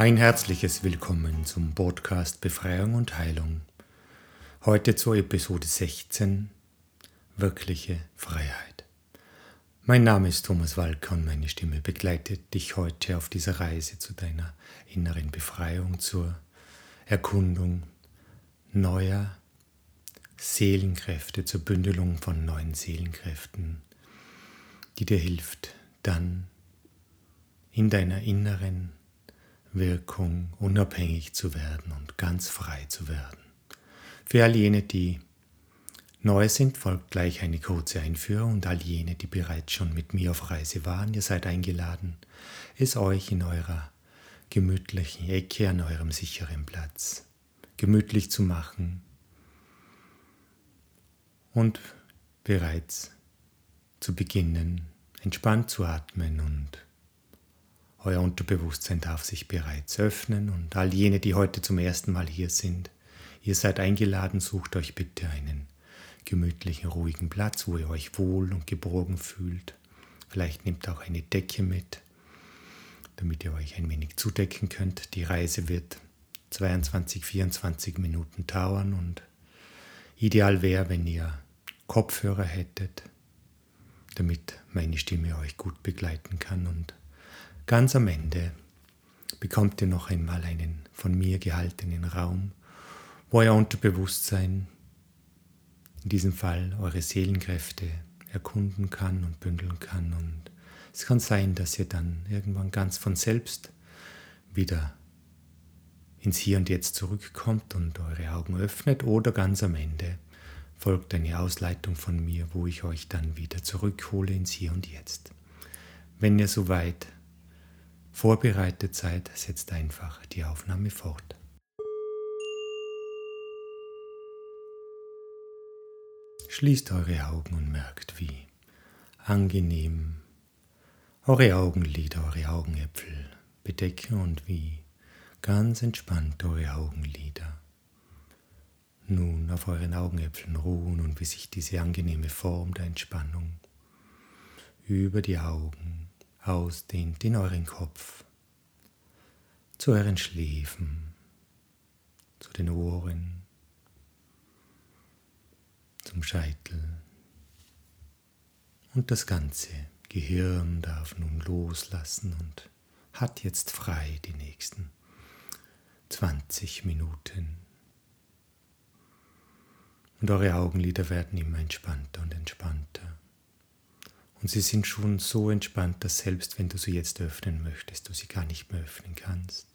Ein herzliches Willkommen zum Podcast Befreiung und Heilung. Heute zur Episode 16 Wirkliche Freiheit. Mein Name ist Thomas Walker und meine Stimme begleitet dich heute auf dieser Reise zu deiner inneren Befreiung, zur Erkundung neuer Seelenkräfte, zur Bündelung von neuen Seelenkräften, die dir hilft, dann in deiner inneren Wirkung unabhängig zu werden und ganz frei zu werden. Für all jene, die neu sind, folgt gleich eine kurze Einführung und all jene, die bereits schon mit mir auf Reise waren, ihr seid eingeladen, es euch in eurer gemütlichen Ecke an eurem sicheren Platz gemütlich zu machen und bereits zu beginnen, entspannt zu atmen und euer Unterbewusstsein darf sich bereits öffnen und all jene, die heute zum ersten Mal hier sind, ihr seid eingeladen, sucht euch bitte einen gemütlichen, ruhigen Platz, wo ihr euch wohl und geborgen fühlt. Vielleicht nehmt auch eine Decke mit, damit ihr euch ein wenig zudecken könnt. Die Reise wird 22, 24 Minuten dauern und ideal wäre, wenn ihr Kopfhörer hättet, damit meine Stimme euch gut begleiten kann und Ganz am Ende bekommt ihr noch einmal einen von mir gehaltenen Raum, wo euer Unterbewusstsein, in diesem Fall eure Seelenkräfte, erkunden kann und bündeln kann. Und es kann sein, dass ihr dann irgendwann ganz von selbst wieder ins Hier und Jetzt zurückkommt und eure Augen öffnet oder ganz am Ende folgt eine Ausleitung von mir, wo ich euch dann wieder zurückhole ins Hier und Jetzt. Wenn ihr soweit vorbereitet seid, setzt einfach die Aufnahme fort. Schließt eure Augen und merkt, wie angenehm eure Augenlider, eure Augenäpfel bedecken und wie ganz entspannt eure Augenlider nun auf euren Augenäpfeln ruhen und wie sich diese angenehme Form der Entspannung über die Augen ausdehnt in euren Kopf, zu euren Schläfen, zu den Ohren, zum Scheitel. Und das ganze Gehirn darf nun loslassen und hat jetzt frei die nächsten 20 Minuten. Und eure Augenlider werden immer entspannter und entspannter. Und sie sind schon so entspannt, dass selbst wenn du sie jetzt öffnen möchtest, du sie gar nicht mehr öffnen kannst.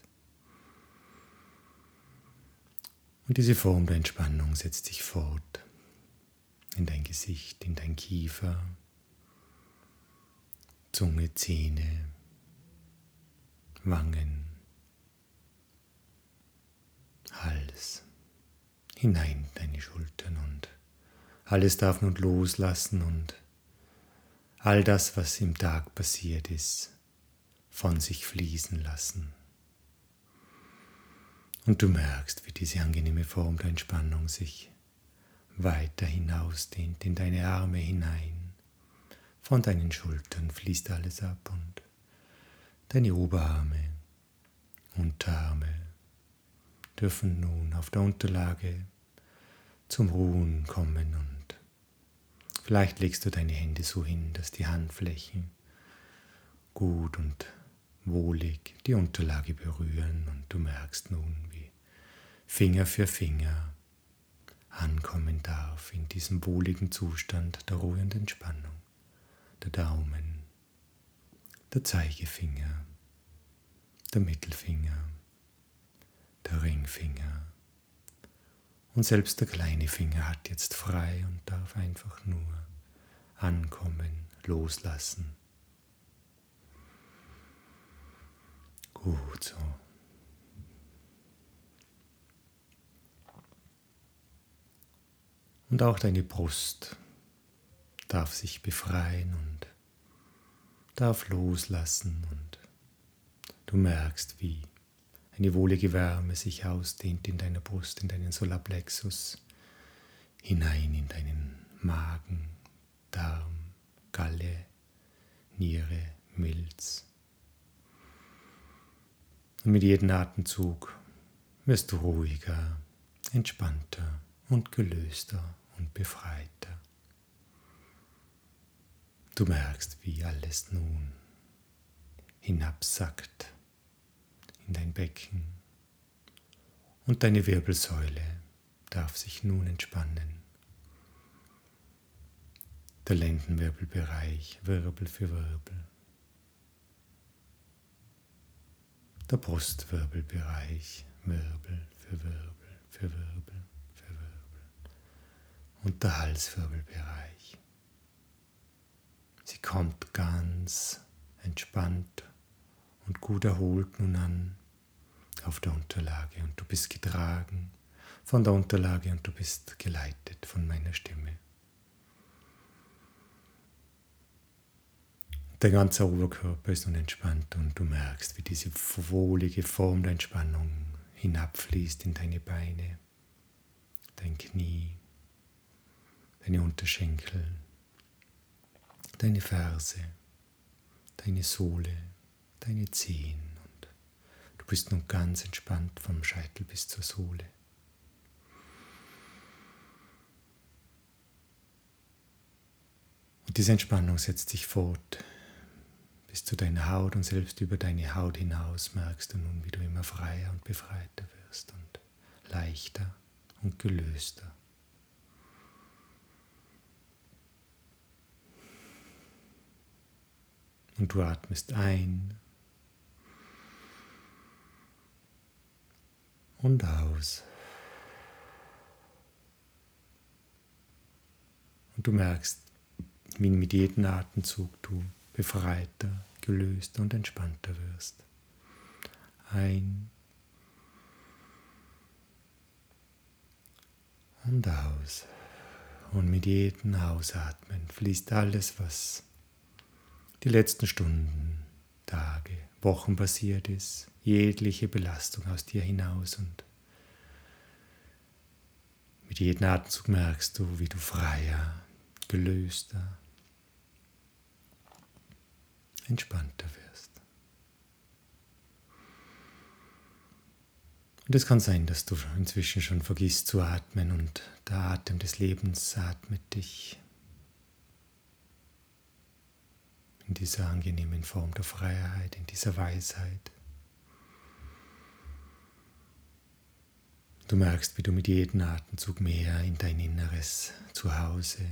Und diese Form der Entspannung setzt sich fort in dein Gesicht, in dein Kiefer, Zunge, Zähne, Wangen, Hals, hinein deine Schultern und alles darf nun loslassen und all das, was im Tag passiert ist, von sich fließen lassen. Und du merkst, wie diese angenehme Form der Entspannung sich weiter hinausdehnt in deine Arme hinein. Von deinen Schultern fließt alles ab und deine Oberarme, Unterarme dürfen nun auf der Unterlage zum Ruhen kommen und Vielleicht legst du deine Hände so hin, dass die Handflächen gut und wohlig die Unterlage berühren und du merkst nun, wie Finger für Finger ankommen darf in diesem wohligen Zustand der Ruhe und Entspannung. Der Daumen, der Zeigefinger, der Mittelfinger, der Ringfinger, und selbst der kleine Finger hat jetzt frei und darf einfach nur ankommen, loslassen. Gut so. Und auch deine Brust darf sich befreien und darf loslassen und du merkst, wie eine wohlige Wärme sich ausdehnt in deiner Brust, in deinen Solarplexus, hinein in deinen Magen, Darm, Galle, Niere, Milz. Und mit jedem Atemzug wirst du ruhiger, entspannter und gelöster und befreiter. Du merkst, wie alles nun hinabsackt in dein Becken und deine Wirbelsäule darf sich nun entspannen. Der Lendenwirbelbereich, Wirbel für Wirbel. Der Brustwirbelbereich, Wirbel für Wirbel für Wirbel für Wirbel. Und der Halswirbelbereich. Sie kommt ganz entspannt und gut erholt nun an auf der Unterlage und du bist getragen von der Unterlage und du bist geleitet von meiner Stimme. Der ganze Oberkörper ist nun entspannt und du merkst, wie diese wohlige Form der Entspannung hinabfließt in deine Beine, dein Knie, deine Unterschenkel, deine Ferse, deine Sohle, deine Zehen und du bist nun ganz entspannt vom Scheitel bis zur Sohle. Und diese Entspannung setzt sich fort bis zu deiner Haut und selbst über deine Haut hinaus merkst du nun, wie du immer freier und befreiter wirst und leichter und gelöster. Und du atmest ein und aus. Und du merkst, wie mit jedem Atemzug du befreiter, gelöster und entspannter wirst. Ein und aus. Und mit jedem Ausatmen fließt alles, was die letzten Stunden, Tage, Wochen passiert ist, jegliche Belastung aus dir hinaus und mit jedem Atemzug merkst du, wie du freier, gelöster, entspannter wirst. Und es kann sein, dass du inzwischen schon vergisst zu atmen und der Atem des Lebens atmet dich in dieser angenehmen Form der Freiheit, in dieser Weisheit. Du merkst, wie du mit jedem Atemzug mehr in dein inneres Zuhause,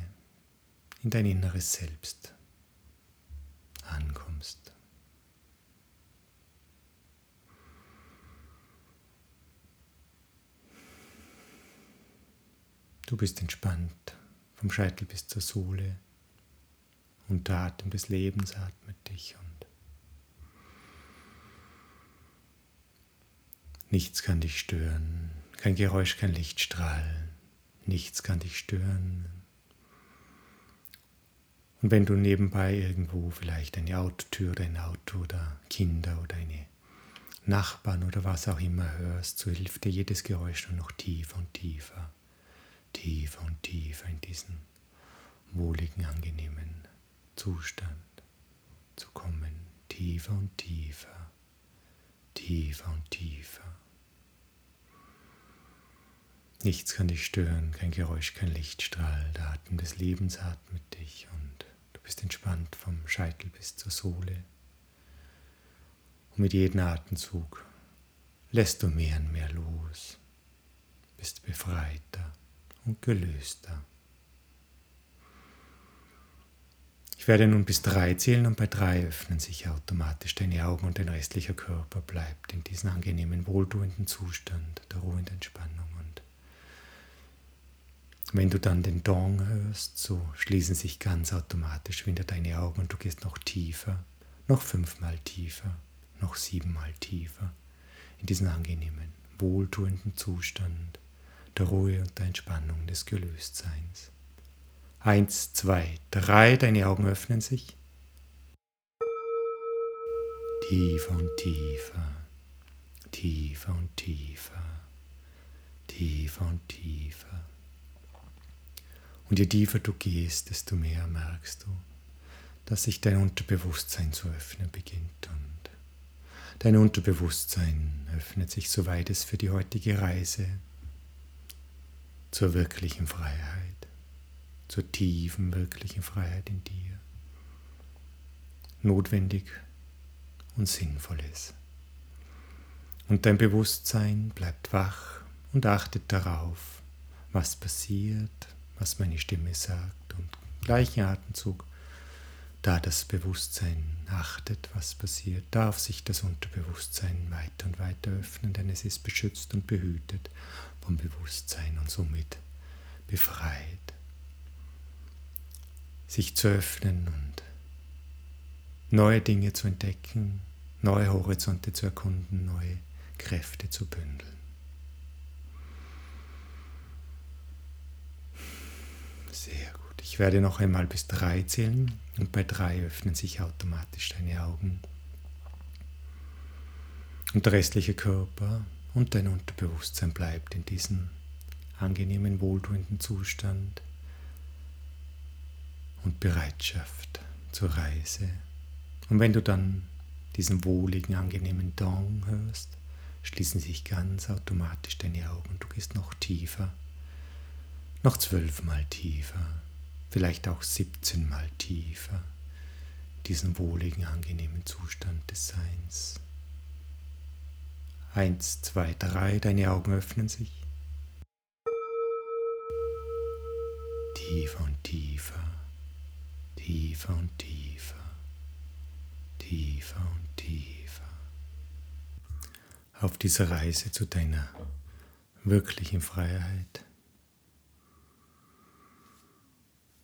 in dein inneres Selbst ankommst. Du bist entspannt vom Scheitel bis zur Sohle und der Atem des Lebens atmet dich und nichts kann dich stören, kein Geräusch, kein Lichtstrahl, nichts kann dich stören. Und wenn du nebenbei irgendwo vielleicht eine Autotür oder ein Auto oder Kinder oder eine Nachbarn oder was auch immer hörst, so hilft dir jedes Geräusch nur noch tiefer und tiefer, tiefer und tiefer in diesen wohligen, angenehmen Zustand zu kommen, tiefer und tiefer, tiefer und tiefer. Nichts kann dich stören, kein Geräusch, kein Lichtstrahl, der Atem des Lebens atmet dich und du bist entspannt vom Scheitel bis zur Sohle. Und mit jedem Atemzug lässt du mehr und mehr los, bist befreiter und gelöster. Ich werde nun bis drei zählen und bei drei öffnen sich automatisch deine Augen und dein restlicher Körper bleibt in diesem angenehmen, wohltuenden Zustand der ruhenden Entspannung. Und wenn du dann den Dong hörst, so schließen sich ganz automatisch wieder deine Augen und du gehst noch tiefer, noch fünfmal tiefer, noch siebenmal tiefer in diesen angenehmen, wohltuenden Zustand der Ruhe und der Entspannung des Gelöstseins. Eins, zwei, drei, deine Augen öffnen sich. Tiefer und tiefer, tiefer und tiefer, tiefer und tiefer. Und je tiefer du gehst, desto mehr merkst du, dass sich dein Unterbewusstsein zu öffnen beginnt und Dein Unterbewusstsein öffnet sich, soweit es für die heutige Reise zur wirklichen Freiheit, zur tiefen wirklichen Freiheit in dir notwendig und sinnvoll ist. Und dein Bewusstsein bleibt wach und achtet darauf, was passiert, was meine Stimme sagt und im gleichen Atemzug, da das Bewusstsein achtet, was passiert, darf sich das Unterbewusstsein weiter und weiter öffnen, denn es ist beschützt und behütet vom Bewusstsein und somit befreit. Sich zu öffnen und neue Dinge zu entdecken, neue Horizonte zu erkunden, neue Kräfte zu bündeln. Sehr gut. Ich werde noch einmal bis drei zählen und bei drei öffnen sich automatisch deine Augen. Und der restliche Körper und dein Unterbewusstsein bleibt in diesem angenehmen, wohltuenden Zustand und Bereitschaft zur Reise. Und wenn du dann diesen wohligen, angenehmen Dong hörst, schließen sich ganz automatisch deine Augen. Du gehst noch tiefer, noch zwölfmal tiefer, vielleicht auch 17 Mal tiefer, diesen wohligen, angenehmen Zustand des Seins. Eins, zwei, drei, deine Augen öffnen sich. Tiefer und tiefer, tiefer und tiefer. Tiefer und tiefer. Auf dieser Reise zu deiner wirklichen Freiheit.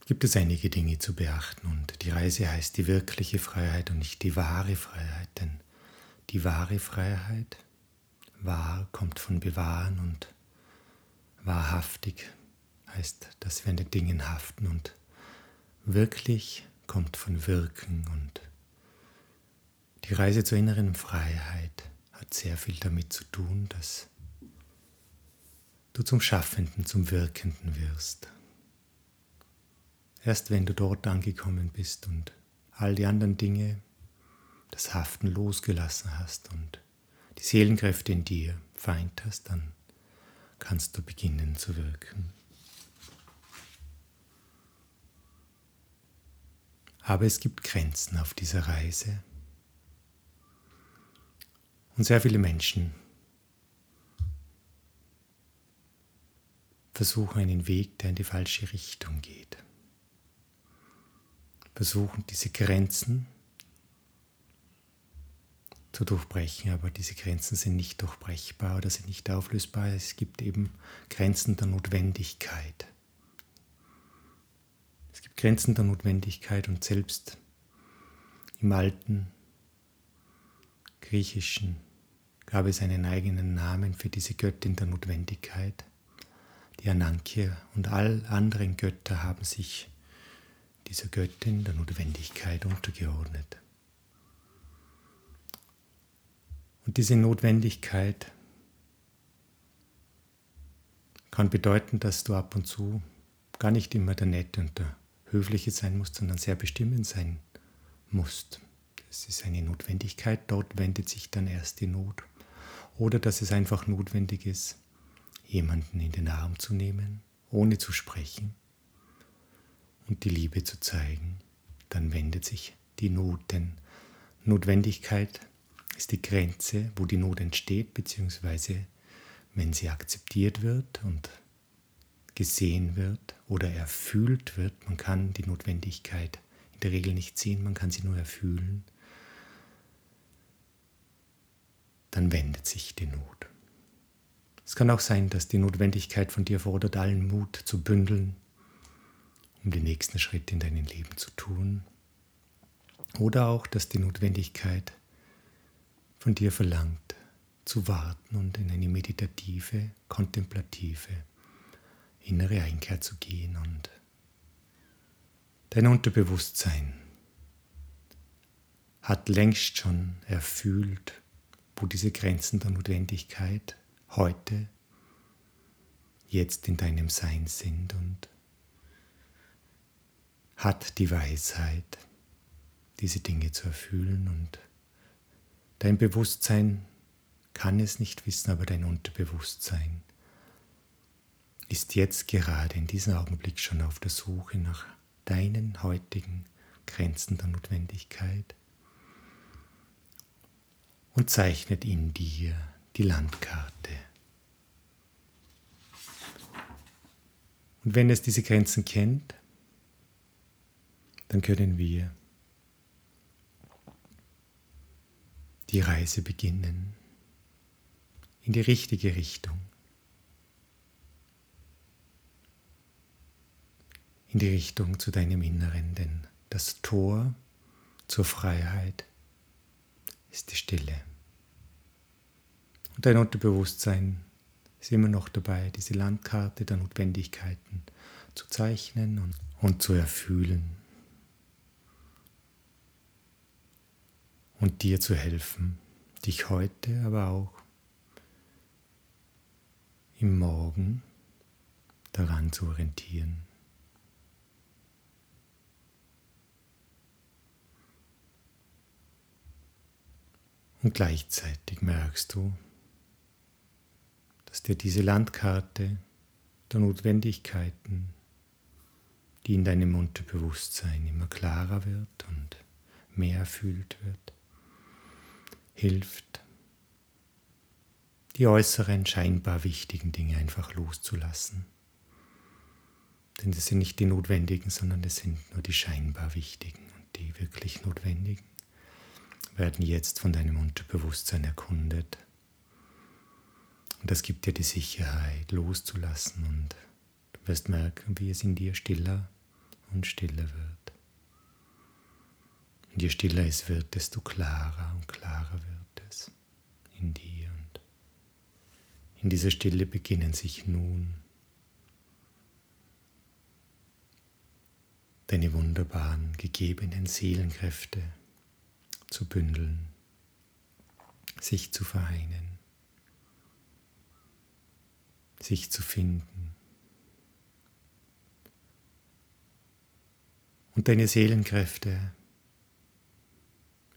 Gibt es einige Dinge zu beachten? Und die Reise heißt die wirkliche Freiheit und nicht die wahre Freiheit, denn die wahre Freiheit, wahr kommt von bewahren und wahrhaftig heißt, dass wir an den Dingen haften und wirklich kommt von wirken und die Reise zur inneren Freiheit hat sehr viel damit zu tun, dass du zum Schaffenden, zum Wirkenden wirst. Erst wenn du dort angekommen bist und all die anderen Dinge, das Haften losgelassen hast und die Seelenkräfte in dir vereint hast, dann kannst du beginnen zu wirken. Aber es gibt Grenzen auf dieser Reise. Und sehr viele Menschen versuchen einen Weg, der in die falsche Richtung geht. Versuchen diese Grenzen zu durchbrechen, aber diese Grenzen sind nicht durchbrechbar oder sind nicht auflösbar. Es gibt eben Grenzen der Notwendigkeit. Grenzen der Notwendigkeit und selbst im alten griechischen gab es einen eigenen Namen für diese Göttin der Notwendigkeit, die Ananke, und all anderen Götter haben sich dieser Göttin der Notwendigkeit untergeordnet. Und diese Notwendigkeit kann bedeuten, dass du ab und zu gar nicht immer der Nette und der Höfliche sein musst, sondern sehr bestimmend sein musst. Es ist eine Notwendigkeit, dort wendet sich dann erst die Not. Oder dass es einfach notwendig ist, jemanden in den Arm zu nehmen, ohne zu sprechen und die Liebe zu zeigen, dann wendet sich die Not, denn Notwendigkeit ist die Grenze, wo die Not entsteht, beziehungsweise wenn sie akzeptiert wird und gesehen wird oder erfühlt wird, man kann die Notwendigkeit in der Regel nicht sehen, man kann sie nur erfühlen, dann wendet sich die Not. Es kann auch sein, dass die Notwendigkeit von dir fordert, allen Mut zu bündeln, um den nächsten Schritt in deinem Leben zu tun. Oder auch, dass die Notwendigkeit von dir verlangt, zu warten und in eine meditative, kontemplative, innere Einkehr zu gehen und dein Unterbewusstsein hat längst schon erfüllt, wo diese Grenzen der Notwendigkeit heute, jetzt in deinem Sein sind und hat die Weisheit, diese Dinge zu erfüllen und Dein Bewusstsein kann es nicht wissen, aber dein Unterbewusstsein ist jetzt gerade in diesem Augenblick schon auf der Suche nach deinen heutigen Grenzen der Notwendigkeit und zeichnet in dir die Landkarte. Und wenn es diese Grenzen kennt, dann können wir die Reise beginnen in die richtige Richtung. In die Richtung zu deinem Inneren, denn das Tor zur Freiheit ist die Stille. Und dein Unterbewusstsein ist immer noch dabei, diese Landkarte der Notwendigkeiten zu zeichnen und, und zu erfühlen. Und dir zu helfen, dich heute, aber auch im Morgen daran zu orientieren. Und gleichzeitig merkst du, dass dir diese Landkarte der Notwendigkeiten, die in deinem Unterbewusstsein immer klarer wird und mehr erfüllt wird, hilft, die äußeren, scheinbar wichtigen Dinge einfach loszulassen. Denn das sind nicht die notwendigen, sondern das sind nur die scheinbar wichtigen und die wirklich notwendigen werden jetzt von deinem Unterbewusstsein erkundet und das gibt dir die Sicherheit, loszulassen und du wirst merken, wie es in dir stiller und stiller wird. Und je stiller es wird, desto klarer und klarer wird es in dir. Und in dieser Stille beginnen sich nun deine wunderbaren gegebenen Seelenkräfte zu bündeln, sich zu vereinen sich zu finden. Und deine Seelenkräfte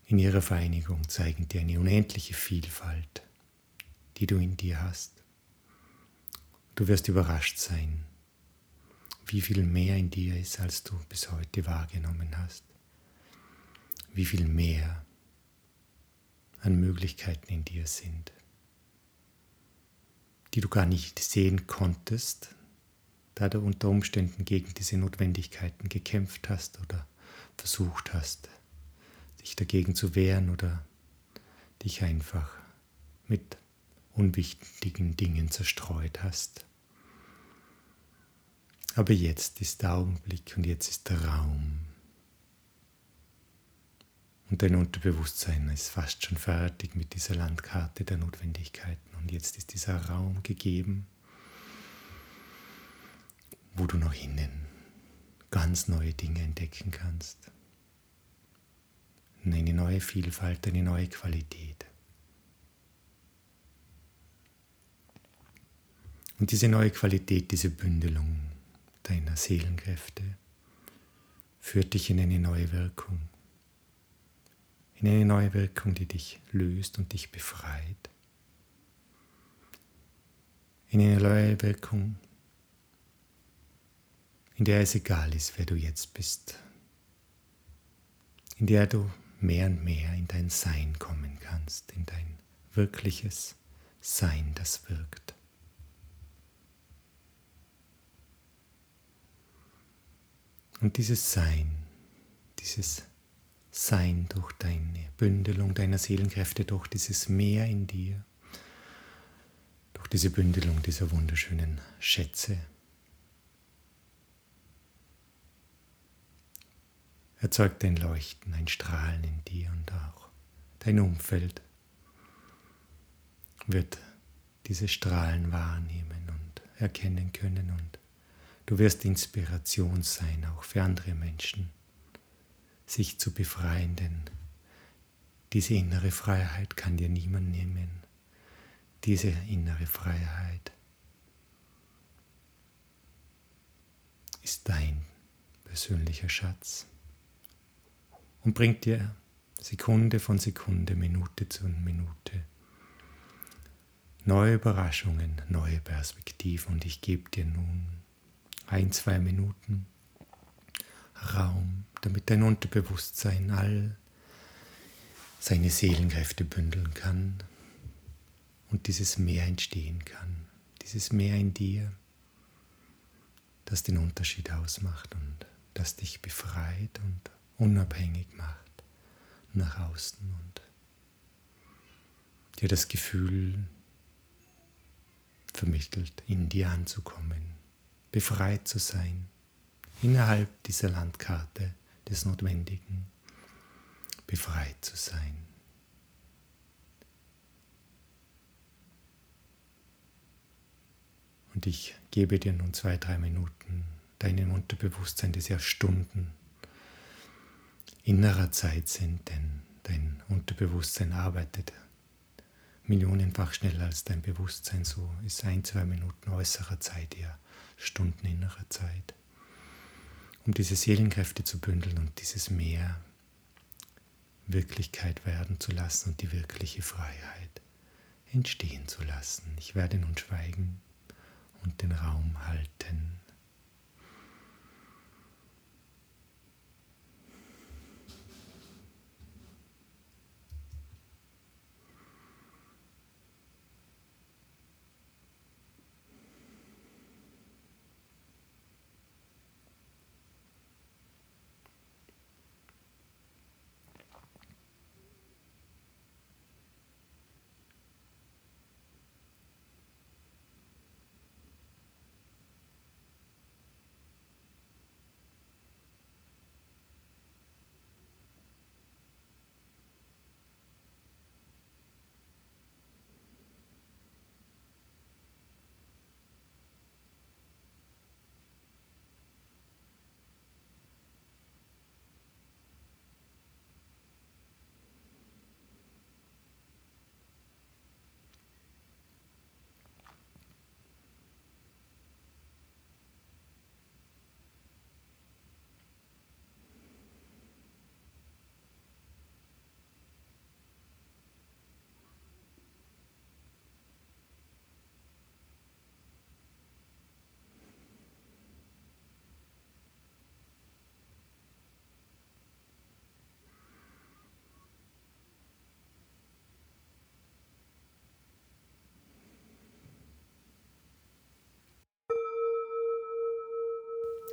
in ihrer Vereinigung zeigen dir eine unendliche Vielfalt, die du in dir hast. Du wirst überrascht sein, wie viel mehr in dir ist, als du bis heute wahrgenommen hast. Wie viel mehr an Möglichkeiten in dir sind die du gar nicht sehen konntest, da du unter Umständen gegen diese Notwendigkeiten gekämpft hast oder versucht hast, dich dagegen zu wehren oder dich einfach mit unwichtigen Dingen zerstreut hast. Aber jetzt ist der Augenblick und jetzt ist der Raum. Und dein Unterbewusstsein ist fast schon fertig mit dieser Landkarte der Notwendigkeiten. Und jetzt ist dieser Raum gegeben, wo du noch innen ganz neue Dinge entdecken kannst. Eine neue Vielfalt, eine neue Qualität. Und diese neue Qualität, diese Bündelung deiner Seelenkräfte führt dich in eine neue Wirkung. In eine neue Wirkung, die dich löst und dich befreit in eine neue Wirkung, in der es egal ist, wer du jetzt bist, in der du mehr und mehr in dein Sein kommen kannst, in dein wirkliches Sein, das wirkt. Und dieses Sein, dieses Sein durch deine Bündelung deiner Seelenkräfte, durch dieses Meer in dir, diese Bündelung dieser wunderschönen Schätze. Erzeugt ein Leuchten, ein Strahlen in dir und auch dein Umfeld wird diese Strahlen wahrnehmen und erkennen können und du wirst Inspiration sein, auch für andere Menschen, sich zu befreien, denn diese innere Freiheit kann dir niemand nehmen diese innere Freiheit ist dein persönlicher Schatz und bringt dir Sekunde von Sekunde, Minute zu Minute. Neue Überraschungen, neue Perspektiven und ich gebe dir nun ein, zwei Minuten damit dein Unterbewusstsein all seine Seelenkräfte bündeln kann und dieses Meer entstehen kann, dieses Meer in dir, das den Unterschied ausmacht und das dich befreit und unabhängig macht nach außen und dir das Gefühl vermittelt, in dir anzukommen, befreit zu sein, innerhalb dieser Landkarte des Notwendigen, befreit zu sein. Und ich gebe dir nun zwei, drei Minuten deinem Unterbewusstsein, das ja Stunden innerer Zeit sind, denn dein Unterbewusstsein arbeitet millionenfach schneller als dein Bewusstsein, so ist ein, zwei Minuten äußerer Zeit ja Stunden innerer Zeit, um diese Seelenkräfte zu bündeln und dieses Meer Wirklichkeit werden zu lassen und die wirkliche Freiheit entstehen zu lassen. Ich werde nun schweigen und den Raum halten.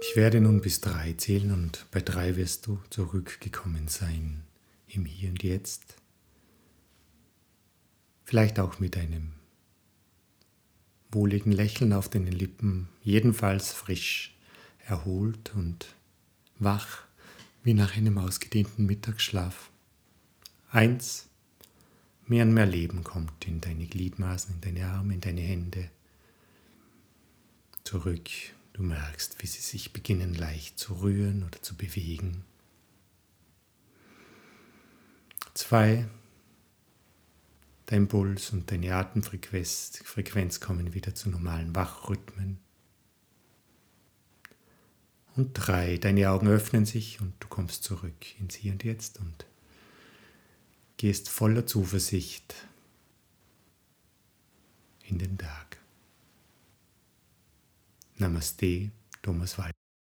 Ich werde nun bis drei zählen und bei drei wirst du zurückgekommen sein im Hier und Jetzt. Vielleicht auch mit einem wohligen Lächeln auf deinen Lippen, jedenfalls frisch, erholt und wach wie nach einem ausgedehnten Mittagsschlaf. Eins, mehr und mehr Leben kommt in deine Gliedmaßen, in deine Arme, in deine Hände. Zurück Du merkst, wie sie sich beginnen leicht zu rühren oder zu bewegen. Zwei, dein Puls und deine Atemfrequenz Frequenz kommen wieder zu normalen Wachrhythmen. Und drei, deine Augen öffnen sich und du kommst zurück ins Hier und Jetzt und gehst voller Zuversicht in den Tag. Namaste, Thomas Wald.